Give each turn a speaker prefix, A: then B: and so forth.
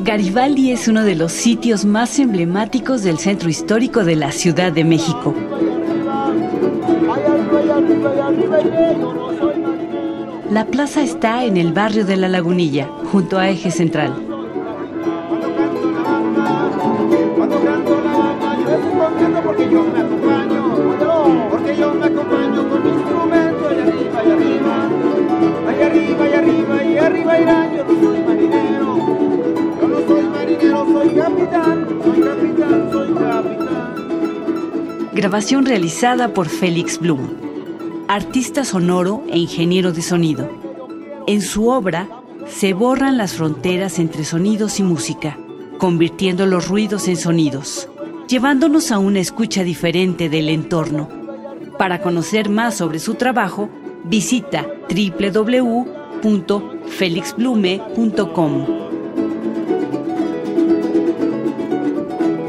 A: Garibaldi es uno de los sitios más emblemáticos del centro histórico de la Ciudad de México. La plaza está en el barrio de La Lagunilla, junto a Eje Central. Grabación realizada por Félix Blum, artista sonoro e ingeniero de sonido. En su obra se borran las fronteras entre sonidos y música, convirtiendo los ruidos en sonidos, llevándonos a una escucha diferente del entorno. Para conocer más sobre su trabajo, visita www.felixblume.com.